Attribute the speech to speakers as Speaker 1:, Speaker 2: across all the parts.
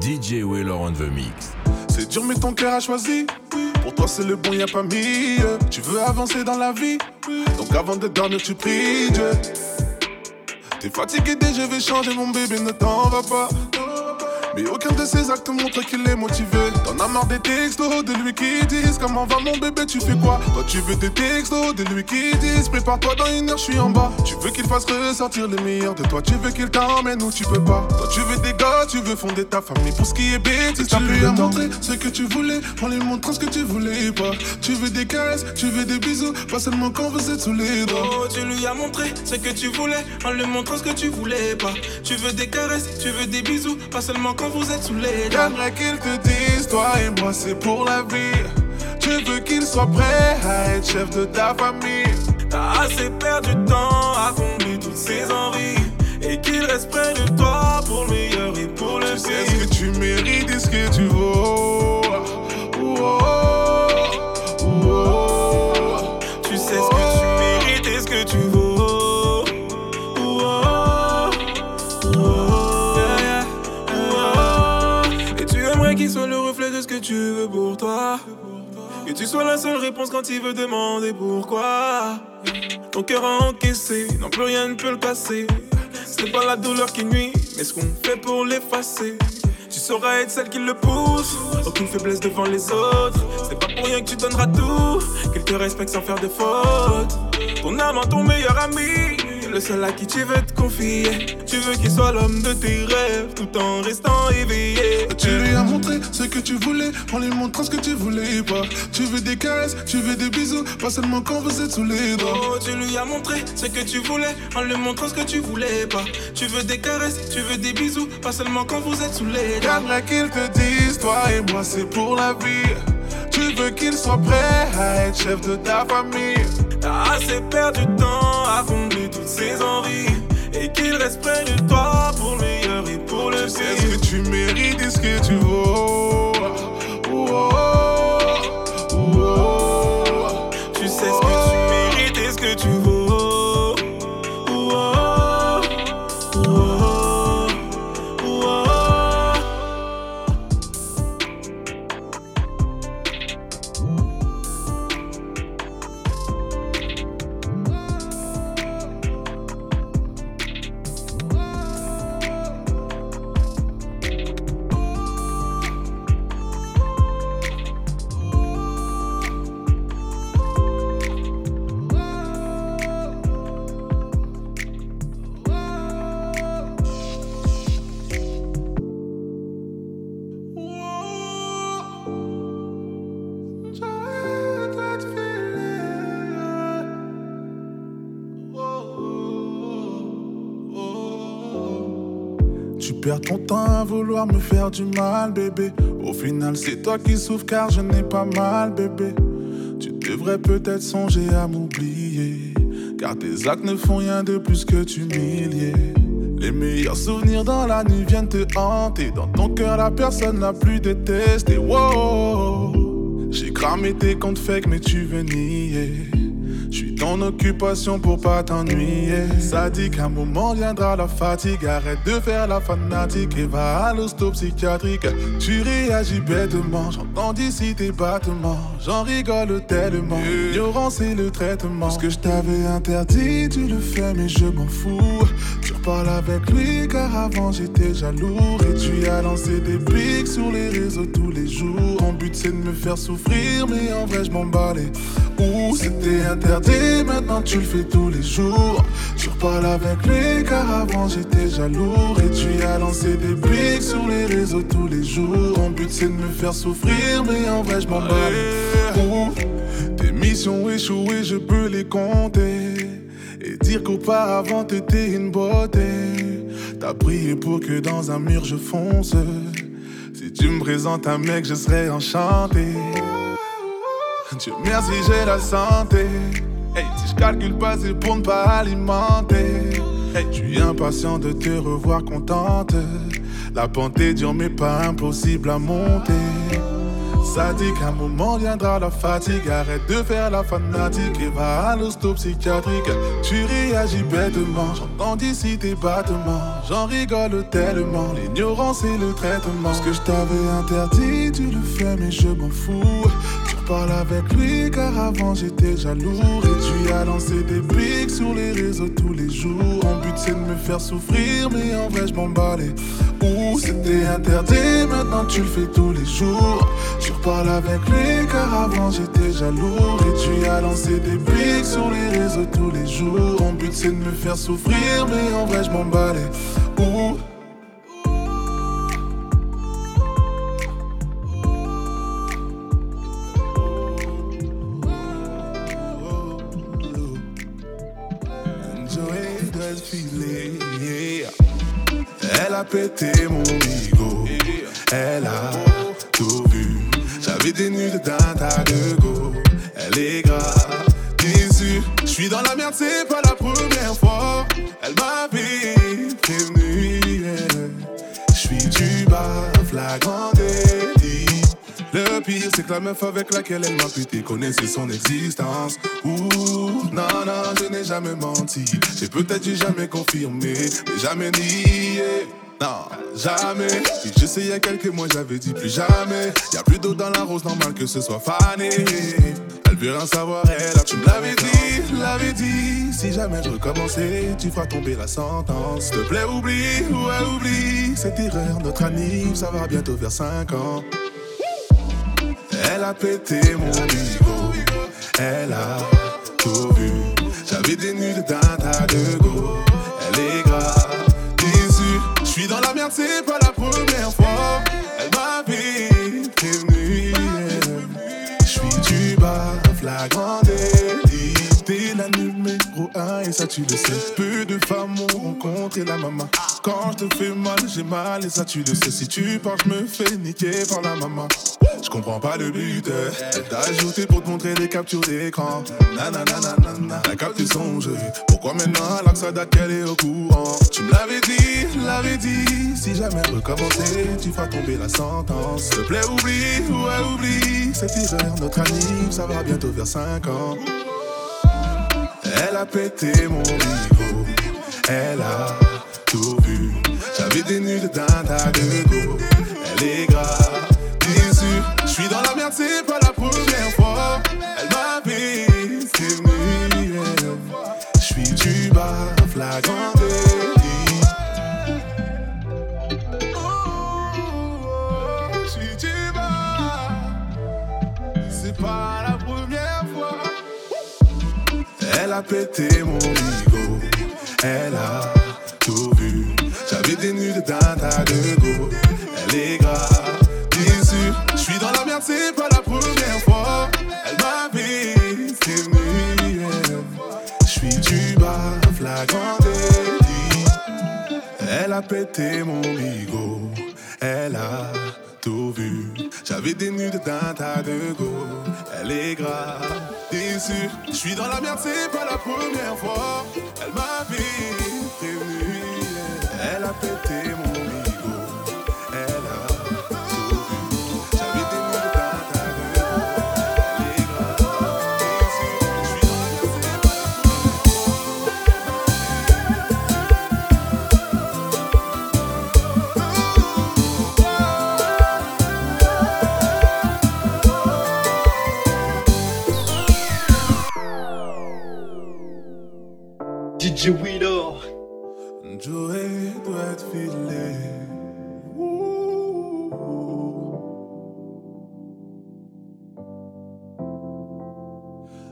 Speaker 1: DJ Wheeler on the mix.
Speaker 2: C'est dur mais ton cœur a choisi. Pour toi c'est le bon, y a pas mieux. Tu veux avancer dans la vie. Donc avant de dormir tu pries Dieu. T'es fatigué dès je vais changer mon bébé, ne t'en va pas. Mais aucun de ces actes montre qu'il est motivé. T'en as marre des textos de lui qui disent Comment va mon bébé, tu fais quoi? Toi tu veux des textos de lui qui disent Prépare-toi dans une heure, je suis en bas. Tu veux qu'il fasse ressortir le meilleur de toi. Tu veux qu'il t'emmène où tu peux pas. Toi tu veux des gars, tu veux fonder ta famille. Pour ce qui est bêtise, tu lui as montré ce que tu voulais en lui montrant ce que tu voulais pas. Tu veux des caresses, tu veux des bisous, pas seulement quand vous êtes sous les draps.
Speaker 3: Oh, tu lui as montré ce que tu voulais en lui montrant ce que tu voulais pas. Tu veux des caresses, tu veux des bisous, pas seulement quand vous êtes sous les
Speaker 2: J'aimerais qu'il te dise, toi et moi c'est pour la vie. Tu veux qu'il soit prêt à être chef de ta famille.
Speaker 3: T'as assez perdu de temps à combler toutes ses envies. Et qu'il reste près de toi pour le meilleur et pour le
Speaker 2: pire. Tu sais ce que tu mérites et ce que tu vaux.
Speaker 3: Tu qu'il soit le reflet de ce que tu veux pour toi. Que tu sois la seule réponse quand il veut demander pourquoi. Ton cœur a encaissé, non plus rien ne peut le passer. Ce pas la douleur qui nuit, mais ce qu'on fait pour l'effacer. Tu sauras être celle qui le pousse, aucune faiblesse devant les autres. C'est pas pour rien que tu donneras tout, qu'il te respecte sans faire de fautes. Ton amant, ton meilleur ami le seul à qui tu veux te confier. Tu veux qu'il soit l'homme de tes rêves tout en restant éveillé.
Speaker 2: Tu lui as montré ce que tu voulais en lui montrant ce que tu voulais pas. Tu veux des caresses, tu veux des bisous, pas seulement quand vous êtes sous les draps.
Speaker 3: Oh, tu lui as montré ce que tu voulais en lui montrant ce que tu voulais pas. Tu veux des caresses, tu veux des bisous, pas seulement quand vous êtes sous les draps.
Speaker 2: J'aimerais qu'il te dise, toi et moi c'est pour la vie. Tu veux qu'il soit prêt à être chef de ta famille.
Speaker 3: T'as assez perdu de temps à combler ses envies. Et qu'il reste près de toi pour le meilleur et pour le pire.
Speaker 2: Tu sais ce que tu mérites et ce que tu vaux? Oh, oh, perds ton temps à vouloir me faire du mal, bébé. Au final, c'est toi qui souffres car je n'ai pas mal, bébé. Tu devrais peut-être songer à m'oublier. Car tes actes ne font rien de plus que t'humilier. Les meilleurs souvenirs dans la nuit viennent te hanter. Dans ton cœur, la personne la plus détestée. Wow, j'ai cramé tes comptes fake, mais tu veux nier. J'suis ton occupation pour pas t'ennuyer. Ça dit qu'un moment viendra la fatigue. Arrête de faire la fanatique et va à l'hosto psychiatrique. Tu réagis bêtement, j'entends d'ici tes battements. J'en rigole tellement. L'ignorance et le traitement. Ce que je t'avais interdit, tu le fais, mais je m'en fous. Tu reparles avec lui car avant j'étais jaloux. Et tu as lancé des pics sur les réseaux tous les jours. Ton but c'est de me faire souffrir, mais en vrai je m'emballais. Ouh, c'était interdit, maintenant tu le fais tous les jours. Tu reparles avec lui car avant j'étais jaloux. Et tu as lancé des pics sur les réseaux tous les jours. Ton but c'est de me faire souffrir, mais en vrai je m'emballais. Ouh, tes missions échouées, je peux les compter. Et dire qu'auparavant t'étais une beauté. T'as prié pour que dans un mur je fonce. Si tu me présentes un mec, je serais enchanté. Dieu merci, j'ai la santé. Hey, si je calcule pas, c'est pour ne pas alimenter. Hey, je suis impatient de te revoir contente. La pente est dure, mais pas impossible à monter. Ça dit moment viendra la fatigue. Arrête de faire la fanatique et va à l'hosto psychiatrique. Tu réagis bêtement, j'entends d'ici tes battements. J'en rigole tellement, l'ignorance et le traitement. Ce que je t'avais interdit, tu le fais, mais je m'en fous. Tu reparles avec lui car avant j'étais jaloux. Et tu as lancé des pics sur les réseaux tous les jours. Mon but c'est de me faire souffrir, mais en vrai je m'en. Ouh, c'était interdit, maintenant tu le fais tous les jours. Tu reparles avec lui car avant j'étais jaloux. Et tu as lancé des pics sur les réseaux tous les jours. Mon but c'est de me faire souffrir, mais en vrai je m'en. Ouh. Elle a pété mon bigot. Elle a tout vu. J'avais des nudes d'un tas de go. Elle est grave déçue. J'suis dans la merde, c'est pas la première fois. Elle m'avait prévenu. J'suis du bas, flagrant délit. Le pire, c'est que la meuf avec laquelle elle m'a pété connaissait son existence. Non, non, je n'ai jamais menti. J'ai peut-être jamais confirmé, mais jamais nié. Non, jamais. Si je sais, il y a quelques mois, j'avais dit plus jamais. Y a plus d'eau dans la rose, normal que ce soit fané. Elle veut rien savoir, elle, tu me l'avais dit, l'avais dit. Si jamais je recommençais, tu feras tomber la sentence. S'il te plaît, oublie, ouais, oublie. Cette erreur, notre anniv, ça va bientôt vers 5 ans. Elle a pété mon bigot, elle a J'avais des nudes d'un tas de go, elle est grave déçue. J'suis dans la merde, c'est pas la première fois. Elle m'avait prévenu, j'suis du bas, flagrant et ça tu le sais. Peu de femmes ont rencontré la maman. Quand je te fais mal, j'ai mal et ça tu le sais. Si tu pars, je me fais niquer par la maman. Je comprends pas le but. T'a ajouté pour te montrer des captures d'écran. Nanana, t'as capté son jeu. Pourquoi maintenant alors que ça date qu'elle est au courant? Tu me l'avais dit, l'avais dit. Si jamais recommencer, tu feras tomber la sentence. S'il te plaît, oublie, ouais, oublie. Cette erreur, notre anniv, ça va bientôt vers 5 ans. A pété mon bigot, elle a tout vu. J'avais des nudes d'un tas de go, elle est grave déçue. J'suis dans la merde, c'est pas la première fois. Elle m'avait prévenu, j'suis du bas, flagrant a pété mon bigot, elle a tout vu. J'avais des nudes d'un tas de go, elle est grave déçue. J'suis dans la merde, c'est pas la première fois. Elle m'avait prévenu, j'suis du bas, flagrant délit. Elle a pété mon bigot, J'avais des nudes d'un tas de go, elle est grave déçue. J'suis dans la merde, c'est pas la première fois. Elle m'avait prévenu, elle a pété mon
Speaker 4: DJ Widow.
Speaker 2: Joey doit te filer.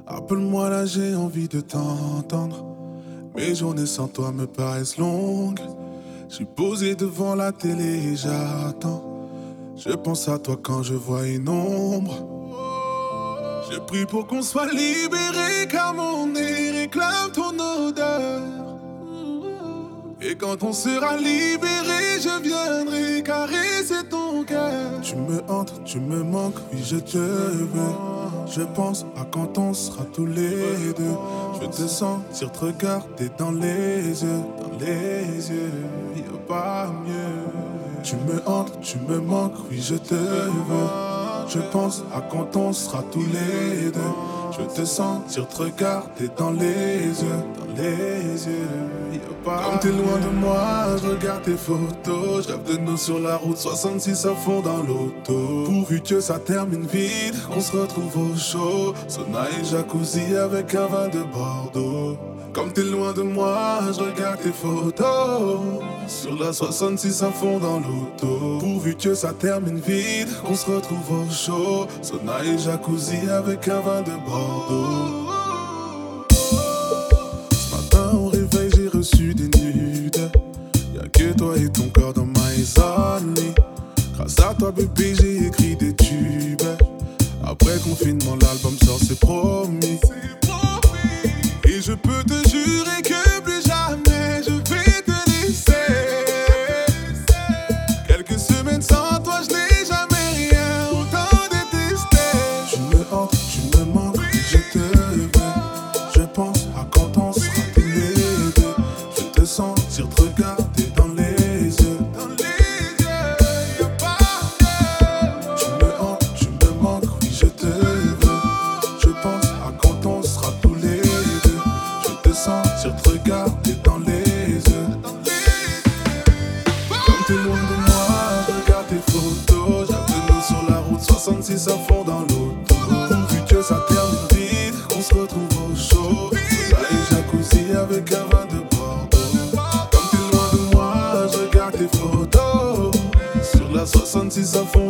Speaker 2: Appelle-moi là, j'ai envie de t'entendre. Mes journées sans toi me paraissent longues. Je suis posé devant la télé et j'attends. Je pense à toi quand je vois une ombre. Je prie pour qu'on soit libéré car mon nez réclame ton odeur. Et quand on sera libéré, je viendrai caresser ton cœur. Tu me hantes, tu me manques, oui je te veux. Je pense à quand on sera tous les deux. Je te sentir te regarder dans les yeux, dans les yeux. Y a pas mieux. Tu me hantes, tu me manques, oui je te veux. Je pense à quand on sera tous les deux. Je veux te sentir te regarder dans les yeux, dans les yeux. Comme t'es loin de moi, je regarde tes photos. Je de nous sur la route 66 à fond dans l'auto. Pourvu que ça termine vite, on se retrouve au chaud. Sauna et jacuzzi avec un vin de Bordeaux. Comme t'es loin de moi, je regarde tes photos. Sur la 66 à fond dans l'auto. Pourvu que ça termine vite, qu'on se retrouve au chaud. Sauna et jacuzzi avec un vin de Bordeaux. Ce matin au réveil, j'ai reçu des nudes. Y'a que toi et ton corps dans ma zone. Grâce à toi, bébé, j'ai écrit des tubes. Après confinement, l'album sort, c'est promis. Et je peux te absences a for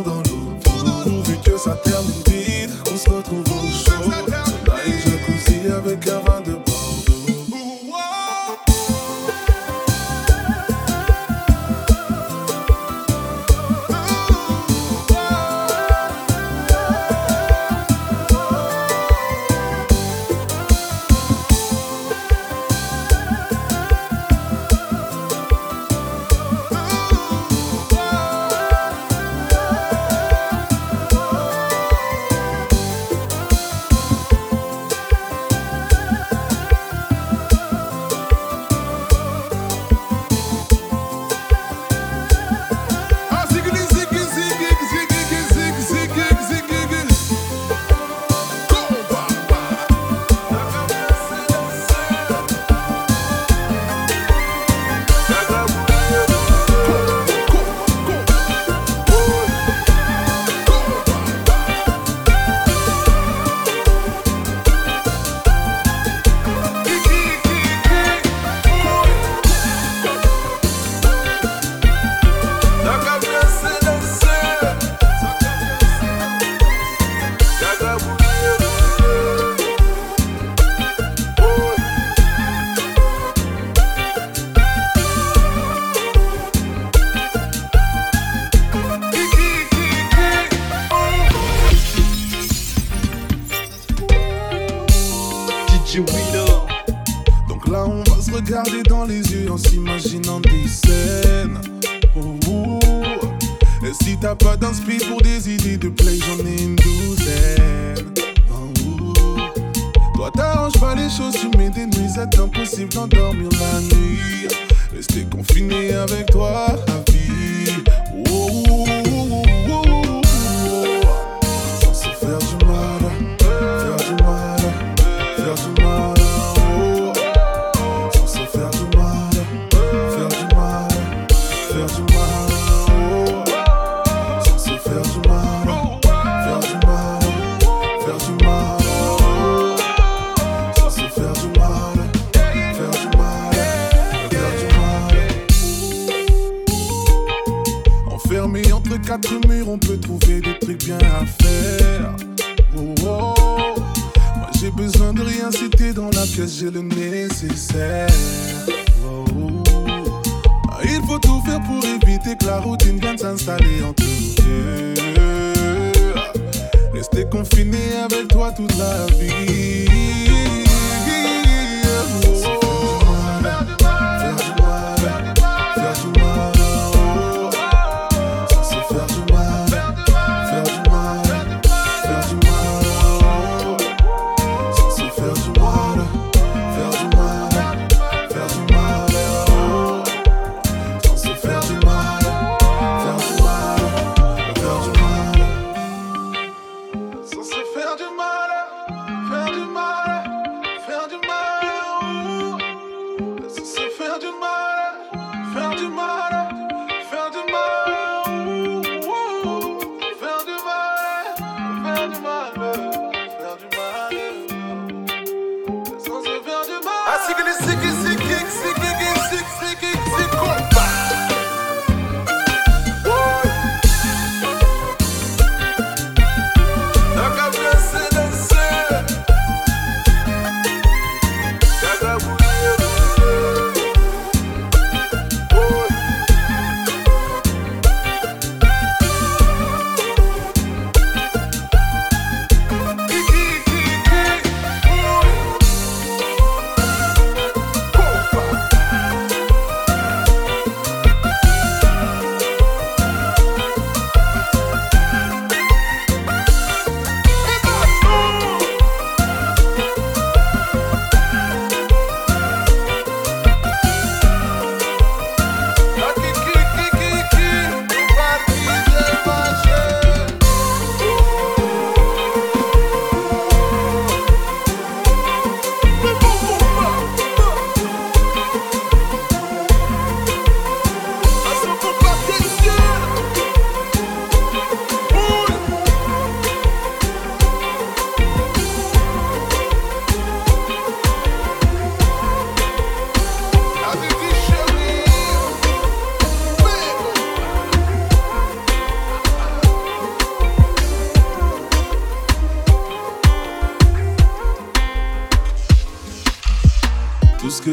Speaker 2: routine vient de s'installer entre nous Rester confiné avec toi toute la vie.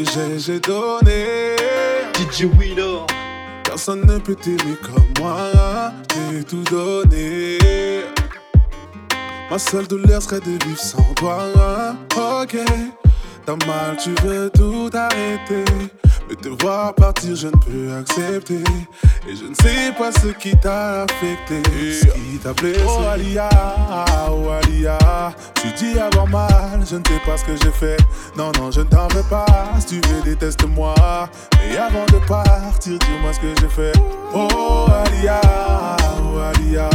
Speaker 2: J'ai, j'ai donné.
Speaker 4: DJ Wheeler.
Speaker 2: Personne ne peut t'aimer comme moi. J'ai tout donné. Ma seule douleur serait de vivre sans toi. Ok, t'as mal, tu veux tout arrêter. Mais te voir partir, je ne peux accepter. Et je ne sais pas ce qui t'a affecté, ce qui t'a blessé. Oh Alia, oh Alia, tu dis avoir mal, je ne sais pas ce que j'ai fait. Non, non, je ne t'en veux pas. Si tu veux, déteste-moi. Mais avant de partir, dis-moi ce que j'ai fait. Oh Alia, oh Alia,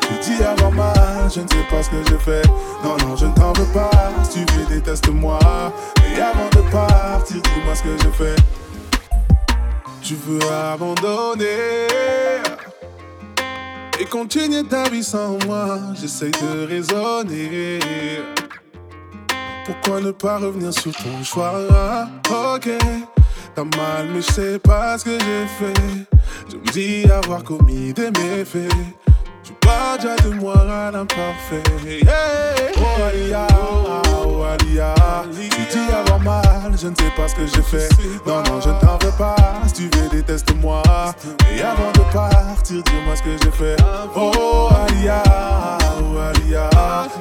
Speaker 2: tu dis avoir mal, je ne sais pas ce que j'ai fait. Non, non, je ne t'en veux pas. Si tu veux, déteste-moi. Mais avant de partir, dis-moi ce que j'ai fait. Tu veux abandonner et continuer ta vie sans moi. J'essaye de raisonner. Pourquoi ne pas revenir sur ton choix? Ok, t'as mal, mais je sais pas ce que j'ai fait. Je me dis avoir commis des méfaits. Tu parles déjà de moi à l'imparfait. Yeah. Oh je ne sais pas ce que j'ai fait. Non, non, je ne t'en veux pas. Si tu veux, déteste-moi. Et avant de partir, dis-moi ce que j'ai fait. Oh Alia, oh Alia,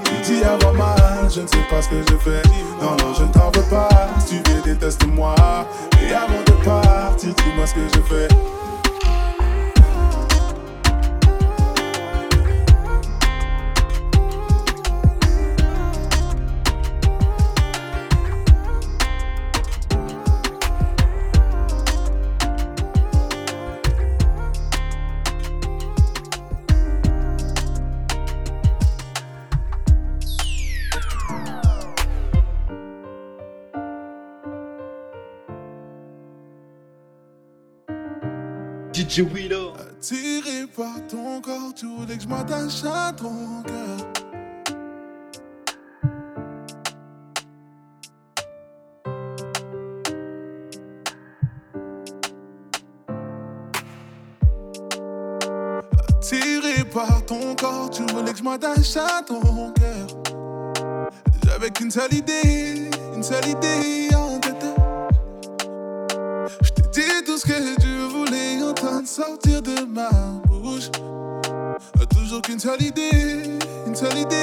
Speaker 2: tu dis avoir mal, je ne sais pas ce que j'ai fait. Non, non, je ne t'en veux pas. Si tu veux, déteste-moi. Et avant de partir, dis-moi ce que j'ai fait.
Speaker 4: DJ Wheeler.
Speaker 2: Attiré par ton corps, tu voulais que je m'attache à ton cœur. Attiré par ton corps, tu voulais que je m'attache à ton cœur. J'avais qu'une seule idée, une seule idée sortir de ma bouche. Toujours qu'une seule idée, une seule idée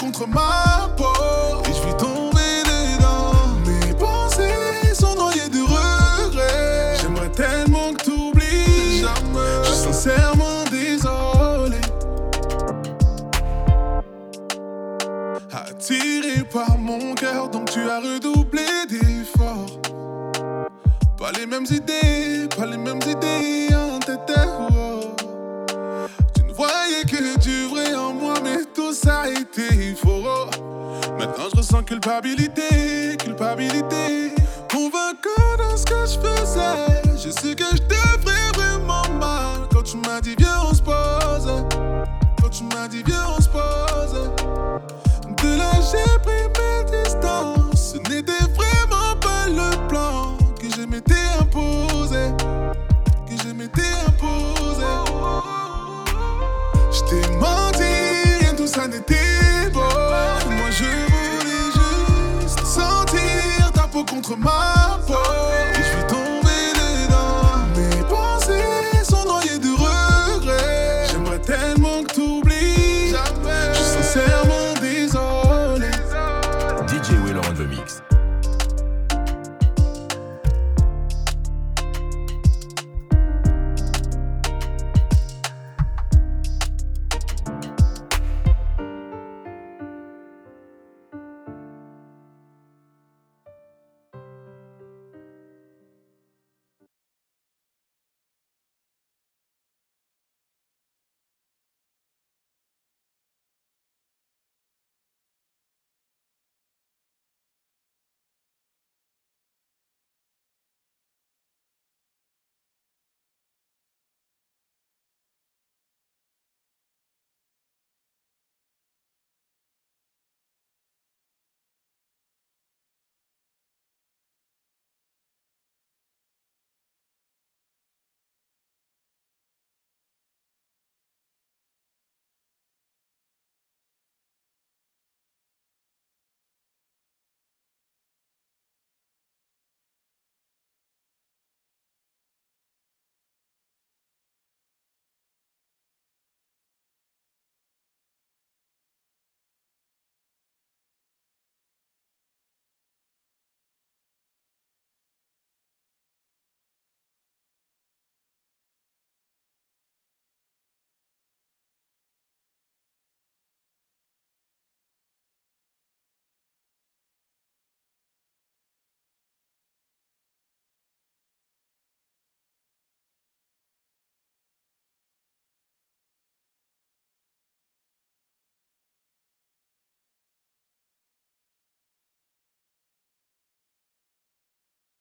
Speaker 2: contre ma peau. Et je suis tombé dedans. Mes pensées sont noyées de regrets. J'aimerais tellement que t'oublies. Jamais. Je suis sincèrement désolé. Attiré par mon cœur, donc tu as redoublé d'efforts. Pas les mêmes idées, pas les mêmes idées en tête. Faux. Maintenant je ressens culpabilité, culpabilité. Convaincant dans ce que je faisais, je sais que je devrais contre ma peau.